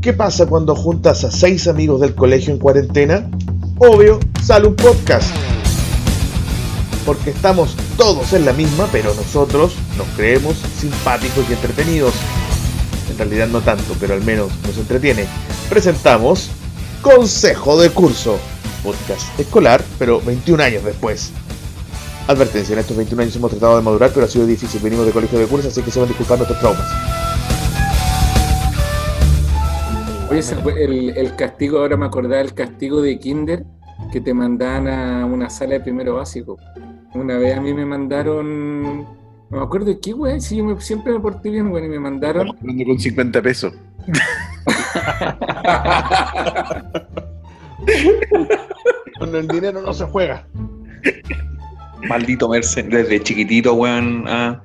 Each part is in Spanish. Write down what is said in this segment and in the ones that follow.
¿Qué pasa cuando juntas a seis amigos del colegio en cuarentena? Obvio, sale un podcast. Porque estamos todos en la misma, pero nosotros nos creemos simpáticos y entretenidos. En realidad no tanto, pero al menos nos entretiene. Presentamos Consejo de Curso, podcast escolar, pero 21 años después. Advertencia, en estos 21 años hemos tratado de madurar, pero ha sido difícil. Venimos de colegio de curso, así que se van a disculpar nuestros traumas. Oye, ese fue el, el castigo, ahora me acordaba del castigo de Kinder, que te mandaban a una sala de primero básico. Una vez a mí me mandaron, no me acuerdo de qué, güey, si yo me- siempre me porté bien, güey, y me mandaron. Hablando con 50 pesos. Con el dinero no se juega. Maldito Mercen, desde chiquitito, weón, ah,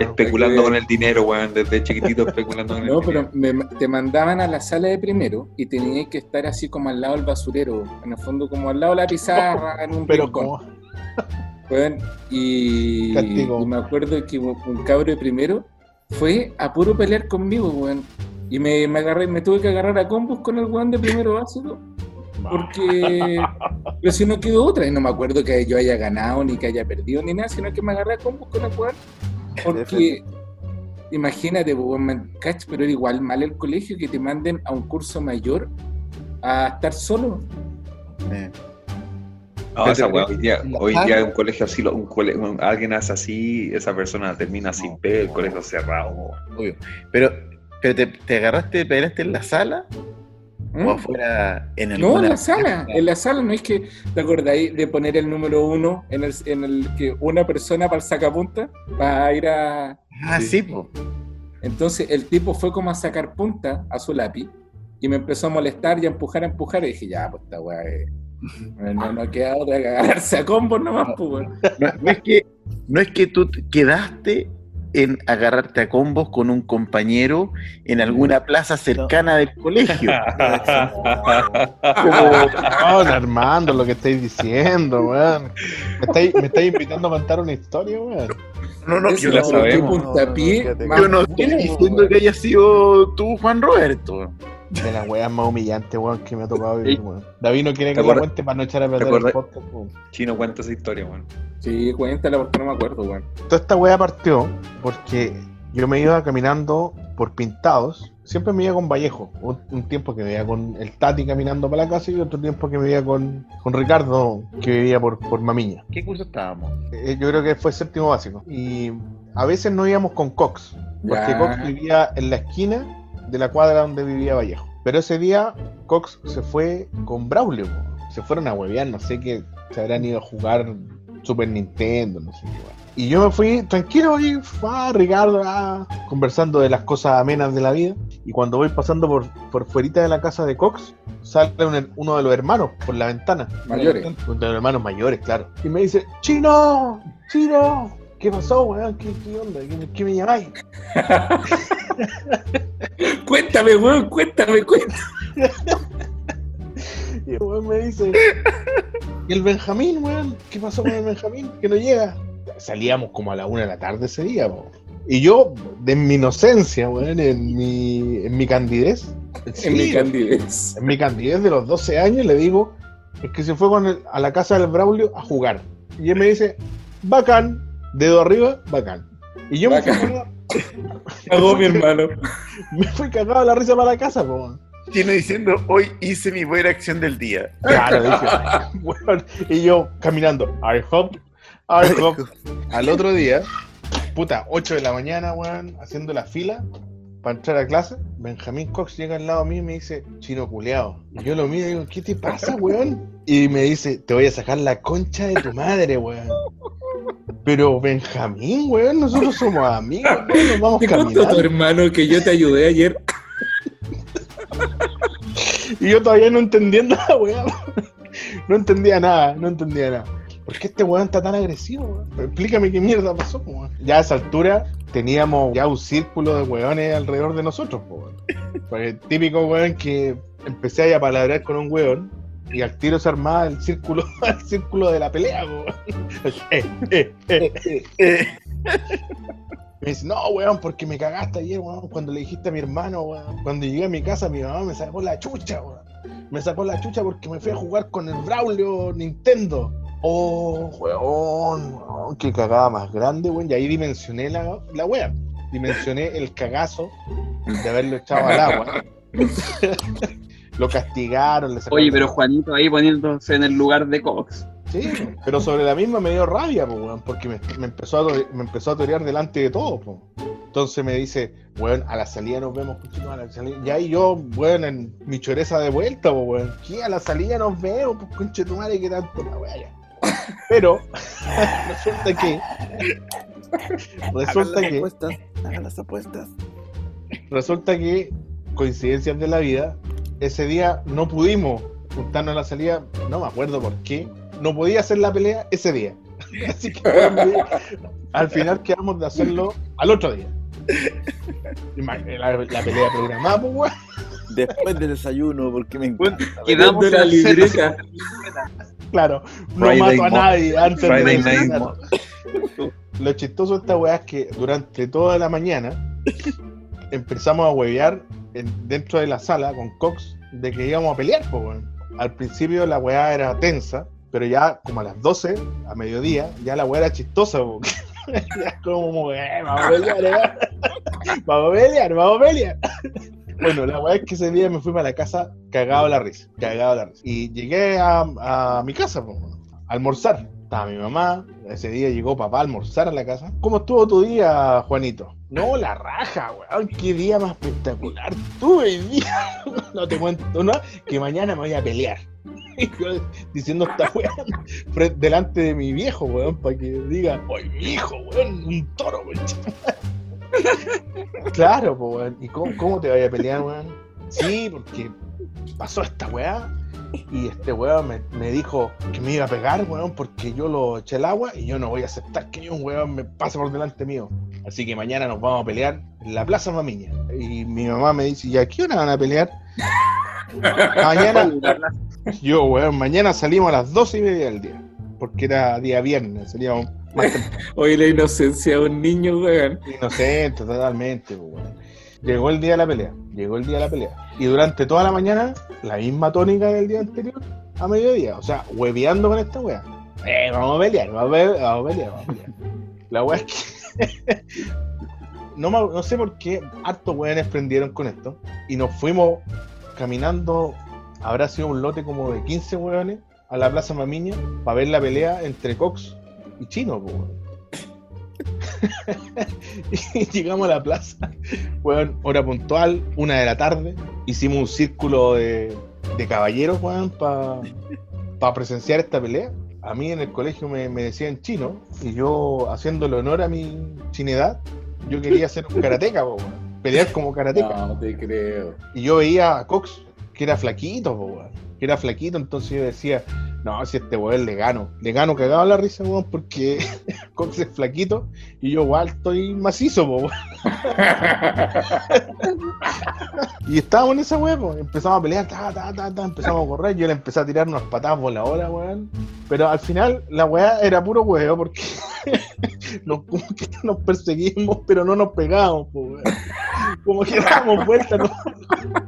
especulando con el dinero, weón, desde chiquitito especulando con el No, dinero. pero me- te mandaban a la sala de primero y tenías que estar así como al lado del basurero, en el fondo como al lado de la pizarra, en un Pero rincón. como Weón, y, me acuerdo que un un cabro de primero fue a puro pelear conmigo, weón. Y me, me agarré, me tuve que agarrar a combos con el weón de primero básico. Porque pero si no quedó otra, y no me acuerdo que yo haya ganado, ni que haya perdido, ni nada, sino que me agarré a combos con el weón. Porque imagínate, pero era igual mal el colegio que te manden a un curso mayor a estar solo. Eh, No, esa weón, hoy día, hoy día un colegio así, un cole- un- alguien hace así, esa persona termina sin pega, el colegio cerrado. obvio. Pero, pero te, te agarraste, peleaste en la sala ¿Mm? o afuera en el No, en la sala, en la sala, no es que te acordáis de poner el número uno en el, en el que una persona para el sacapunta va a ir a. Ah, sí, po. Entonces el tipo fue como a sacar punta a su lápiz y me empezó a molestar y a empujar, a empujar. Y dije, ya, pues esta weá, eh, no, no queda otra que agarrarse a combos nomás, pues. No, no es que, no es que tú te- quedaste en agarrarte a combos con un compañero en alguna plaza cercana del colegio. Como, Armando, lo que estáis diciendo, weón. Me estáis, me estáis invitando a contar una historia, weón. no, no, yo, la no, sabemos. puntapié No, no, no, más yo no estoy diciendo que haya sido tú, Juan Roberto. De las weas más humillantes, weón, que me ha tocado vivir, weón. David no quiere ¿Te que acuerdas- cuente para no echar a perder el podcast, weón. Chino cuenta esa historia, weón. Sí, cuéntala porque no me acuerdo, weón. Toda esta wea partió porque yo me iba caminando por pintados. Siempre me iba con Vallejo. Un, un tiempo que me iba con el Tati caminando para la casa y otro tiempo que me iba con, con Ricardo, que vivía por, por Mamiña. ¿Qué curso estábamos? Eh, yo creo que fue séptimo básico. Y a veces no íbamos con Cox, porque Ya. Cox vivía en la esquina de la cuadra donde vivía Vallejo. Pero ese día Cox se fue con Braulio. Se fueron a huevear, no sé qué, se habrán ido a jugar Super Nintendo, no sé qué. Y yo me fui tranquilo y ah, Ricardo, ah, conversando de las cosas amenas de la vida. Y cuando voy pasando por, por fuerita de la casa de Cox, sale un- uno de los hermanos por la ventana. Mayores. De los hermanos mayores, claro. Y me dice, ¡Chino! ¡Chino! ¿Qué pasó, weón? ¿Qué, qué onda? ¿Qué, qué me llamáis? Cuéntame, weón, cuéntame, cuéntame. Y el weón me dice, ¿y el Benjamín, weón? ¿Qué pasó con el Benjamín? Que no llega. Salíamos como a la una de la tarde ese día, po. Y yo, de mi inocencia, weón, en mi, en mi candidez, en mi candidez. en mi candidez de los 12 años, le digo, es que se fue con el- a la casa del Braulio a jugar. Y él me dice, bacán, dedo arriba, bacán. Y yo me fui, Cagó mi hermano. me fui cagado a la risa para la casa, po. Tiene diciendo, hoy hice mi buena acción del día. Claro, dije, weón. Y yo caminando, I hope, I hope. Al otro día, puta, 8 de la mañana, weón, haciendo la fila para entrar a clase. Benjamín Cox llega al lado mío y me dice, chino culeado. Y yo lo miro y digo, ¿qué te pasa, weón? Y me dice, te voy a sacar la concha de tu madre, weón. Pero Benjamín, weón, nosotros somos amigos, weón, nos vamos Te contó tu caminando. hermano que yo te ayudé ayer. Y yo todavía no entendiendo la weá. No entendía nada, no entendía nada. ¿Por qué este weón está tan agresivo, weón? Explícame qué mierda pasó, weón. Ya a esa altura teníamos ya un círculo de weones alrededor de nosotros, weón. Porque el típico weón que empecé a palabrear con un weón y al tiro se armaba el círculo, el círculo de la pelea, weón. Eh, eh, eh. Eh, Me dice, no, weón, porque me cagaste ayer, weón, cuando le dijiste a mi hermano, weón. Cuando llegué a mi casa, mi mamá me sacó la chucha, weón. Me sacó la chucha porque me fui a jugar con el Braulio Nintendo. Oh, weón, weón, qué cagada más grande, weón. Y ahí dimensioné la, la wea. Dimensioné el cagazo de haberlo echado al agua. Lo castigaron, le sacaron Oye, pero Juanito ahí poniéndose en el lugar de Cox. Sí, pero sobre la misma me dio rabia, po, weón, porque me, me empezó a, to- me empezó a torear delante de todos. po. Entonces me dice, weón, a la salida nos vemos, conchito, a la salida. Y ahí yo, weón, en mi choreza de vuelta, po, weón. ¿Qué? A la salida nos vemos, pues conche tu madre, que tanto la weá. Pero resulta que. Resulta que. hagan las apuestas. Resulta que, coincidencias de la vida, ese día no pudimos juntarnos a la salida, no me acuerdo por qué, no podía hacer la pelea ese día. Así que al final quedamos de hacerlo al otro día. La, la pelea programada, pues, weón. Después del desayuno, porque me encanta. Quedamos de la en hacer- libreta. Claro, no Friday mato a nadie antes de Friday night desayunar. mo- Lo chistoso de esta weá es que durante toda la mañana empezamos a huevear en- dentro de la sala con Cox de que íbamos a pelear, pues, weón. Al principio la weá era tensa, pero ya como a las 12, a mediodía, ya la weá era chistosa, po. ya como, eh, vamos a pelear, eh. vamos a pelear, vamos a pelear. Bueno, la weá es que ese día me fui para la casa cagado de la risa, cagado de la risa. Y llegué a, a mi casa, po, a almorzar. Estaba mi mamá, ese día llegó papá a almorzar a la casa. ¿Cómo estuvo tu día, Juanito? No, la raja, weón, qué día más espectacular tuve día. No te cuento nada, que mañana me voy a pelear. Diciendo esta weón delante de mi viejo, weón, para que diga, oye, mi hijo, weón, un toro, weón. Claro, weón. ¿Y cómo, cómo te vaya a pelear, weón? Sí, porque pasó esta weá y este weón me, me dijo que me iba a pegar, weón, porque yo lo eché al agua y yo no voy a aceptar que un weón me pase por delante mío. Así que mañana nos vamos a pelear en la Plaza Mamiña. Y mi mamá me dice, ¿y a qué hora van a pelear? mañana, yo, weón, mañana salimos a las 12 y media del día. Porque era día viernes, salíamos más. Oye, la inocencia de un niño, weón. Inocente, totalmente, pues, weón. Llegó el día de la pelea, llegó el día de la pelea. Y durante toda la mañana, la misma tónica del día anterior, a mediodía. O sea, hueveando con esta wea. Eh, vamos a pelear, vamos a pelear, vamos a pelear. La wea es que. no, sé por qué hartos weones prendieron con esto. Y nos fuimos caminando, habrá sido un lote como de 15 weones, a la Plaza Mamiña, para ver la pelea entre Cox y Chino, pues. y llegamos a la plaza, weón, hora puntual, una de la tarde. Hicimos un círculo de, de caballeros, weón, para presenciar esta pelea. A mí en el colegio me, me decían chino, y yo, haciéndole honor a mi chinedad, yo quería ser un karateca, weón, pelear como karateca. No, te creo. Y yo veía a Cox, que era flaquito, weón. Que era flaquito, entonces yo decía, no, si este weón le gano. Le gano cagado la risa, weón, porque Cox es flaquito y yo igual estoy macizo, weón. Y estábamos en esa weón, empezamos a pelear, ta, ta, ta, ta, empezamos a correr, yo le empecé a tirar unas patadas voladoras, weón. Pero al final la weá era puro huevo porque nos, como que nos perseguimos, pero no nos pegábamos, weón. Como que dábamos vueltas, ¿no?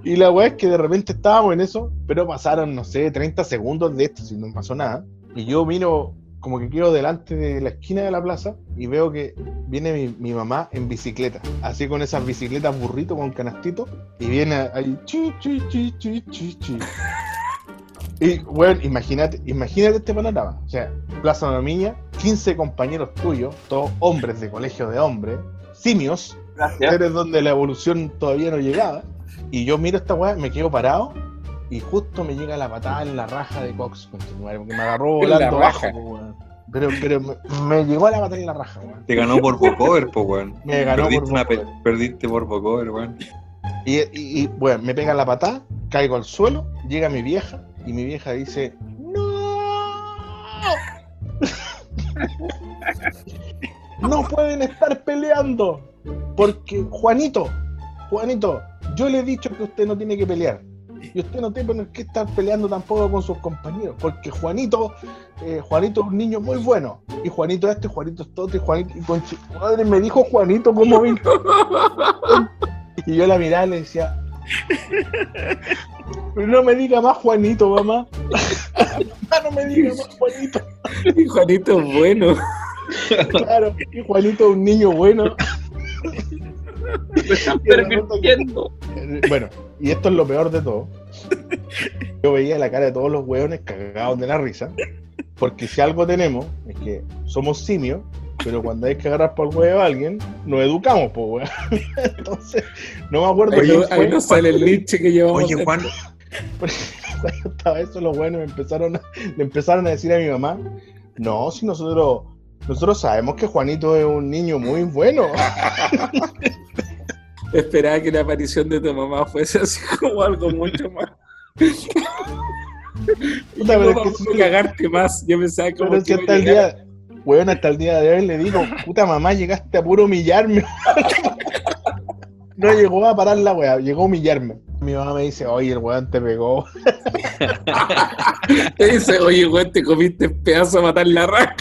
Y la weá es que de repente estábamos en eso, pero pasaron, no sé, 30 segundos de esto, si no pasó nada. Y yo miro, como que quedo delante de la esquina de la plaza y veo que viene mi, mi mamá en bicicleta, así con esas bicicletas burrito con canastito, y viene ahí, chi, chi, chi, chi, chi, chi. Y, bueno, imagínate, imagínate este panorama. O sea, Plaza Mamiña, 15 compañeros tuyos, todos hombres de colegio de hombres, simios, Gracias. eres donde la evolución todavía no llegaba. Y yo miro esta weá, me quedo parado y justo me llega la patada en la raja de Cox, porque me agarró volando abajo, raja. Pero, pero me, me llegó la patada en la raja, weón. Te ganó por vocover, po, weón. Me ganó Perdiste, por una pe- perdiste por vocover, weón. Y, y- y, bueno, me pega la patada, caigo al suelo, llega mi vieja y mi vieja dice, ¡No! No pueden estar peleando porque Juanito, Juanito, yo le he dicho que usted no tiene que pelear. Y usted no tiene qué estar peleando tampoco con sus compañeros, porque Juanito, eh, Juanito es un niño muy bueno. Y Juanito este, Juanito es todo, y Juanito, y con madre me dijo Juanito cómo vino. Y yo la miraba y le decía, "Pero no me diga más Juanito, mamá. Mamá, no me diga más Juanito. Y Juanito es bueno. Claro, y Juanito es un niño bueno. Me están. Eh, Bueno, y esto es lo peor de todo. Yo veía la cara de todos los hueones cagados de la risa. Porque si algo tenemos es que somos simios, pero cuando hay que agarrar por el huevo a alguien, nos educamos, pues, weón. Entonces, no me acuerdo Ahí, no- ahí nos sale el linche que llevamos. Oye, Juan, Cuando estaba eso, los buenos empezaron a- le empezaron a decir a mi mamá, no, si nosotros, nosotros sabemos que Juanito es un niño muy bueno. Esperaba que la aparición de tu mamá fuese así como algo mucho más. Puta, pero no es que sí, cagarte más. Yo pensaba como Pero que hasta el día, weón, hasta el día de hoy le digo, puta mamá, llegaste a puro humillarme. No llegó a parar la weá, llegó a humillarme. Mi mamá me dice, oye, el weón te pegó. Te dice, oye, güey, te comiste pedazo a matar la raja.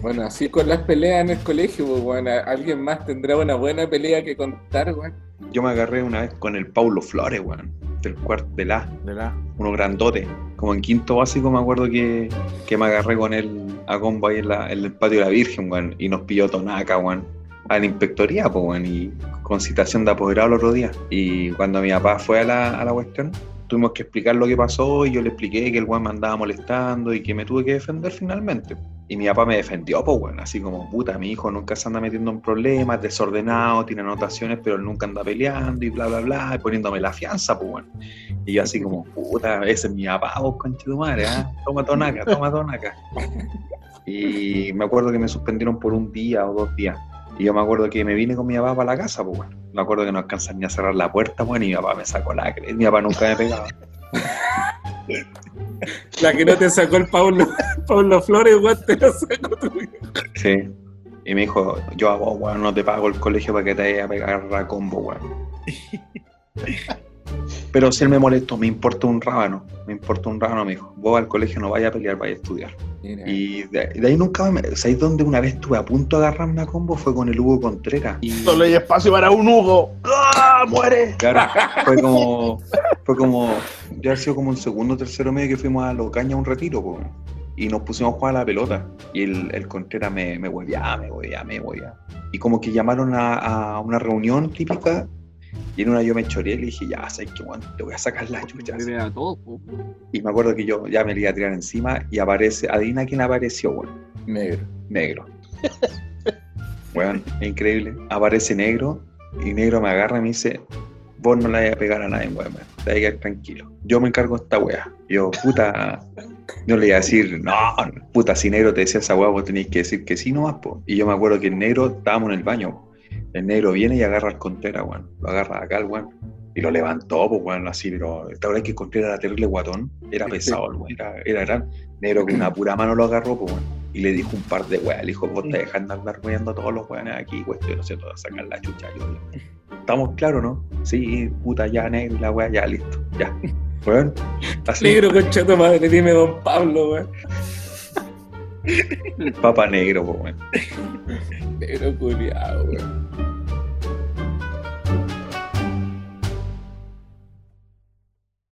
Bueno, así con las peleas en el colegio, pues, bueno, alguien más tendrá una buena pelea que contar, güey. yo me agarré una vez con el Paulo Flores, weón, del cuarto de la, De la. uno grandote. Como en quinto básico me acuerdo que, que me agarré con él a combo ahí en, la- en el patio de la Virgen, weón, y nos pilló tonaca, weón, a la inspectoría, pues, weón, y con citación de apoderado el otro día. Y cuando mi papá fue a la, a la cuestión, tuvimos que explicar lo que pasó y yo le expliqué que el weón me andaba molestando y que me tuve que defender finalmente. Y mi papá me defendió, pues, weón, así como, puta, mi hijo nunca se anda metiendo en problemas, desordenado, tiene anotaciones, pero él nunca anda peleando y bla, bla, bla, y poniéndome la fianza, pues, weón. Y yo así como, puta, ese es mi papá, vos, conche tu madre, ¿ah? Toma tonaca, toma tonaca. Y me acuerdo que me suspendieron por un día o dos días. Y yo me acuerdo que me vine con mi papá para la casa, pues, weón. Me acuerdo que no alcanzan ni a cerrar la puerta, weón, y mi papá me sacó la cresta. Mi papá nunca me pegaba. La que no te sacó el Pablo, Pablo Flores, güey, te la sacó tu hijo. Sí. Y me dijo, yo a vos, weón, no te pago el colegio para que te vaya a pegar a combo, weón. Pero si él me molestó, me importa un rábano. Me importa un rábano, me dijo. Vos al colegio no vaya a pelear, vaya a estudiar. Mira, Y de, de ahí nunca me... ¿Sabéis dónde una vez estuve a punto de agarrarme a combo? Fue con el Hugo Contreras. Y, Solo hay espacio para un Hugo. ¡Ah! ¡Muere! claro, fue como... Fue como... Ya ha sido como un segundo o tercero medio que fuimos a Locaña a un retiro, po, Y nos pusimos a jugar a la pelota. Y el, el Contreras me, me hueveaba, me hueveaba, me hueveaba. Y como que llamaron a, a una reunión típica. Y en una yo me choré y le dije, ya, sabes que bueno, te voy a sacar la chucha. Se vea todo, po. Y me acuerdo que yo ya me le iba a tirar encima y aparece, adivina quién apareció, weón. negro. Negro. Weón, es increíble. Aparece negro y negro me agarra y me dice, vos no le vayas a pegar a nadie, weón, te vayas a quedar tranquilo. Yo me encargo de esta wea. Y yo, puta, yo le iba a decir, no, puta, si negro te decía esa wea, vos tenías que decir que sí nomás, po. Y yo me acuerdo que el negro, estábamos en el baño, el negro viene y agarra al Contreras, weón. Lo agarra acá, el weón. Y lo levantó, pues, weón, así, pero esta verdad es que Contreras era terrible guatón. Era pesado, el weón. Era, era gran. Negro con una pura mano lo agarró, pues, weón. Y le dijo un par de weas. Le dijo, vos te dejan de andar weando a todos los weones aquí, cuestión, no sé, todo, sacar la chucha. Yo, Estamos claros, ¿no? Sí, puta, ya, negro, y la wea, ya, listo, ya. Weón, Negro, concha tu madre, dime don Pablo, güey. papa negro, pues, weón. Negro culiado, güey.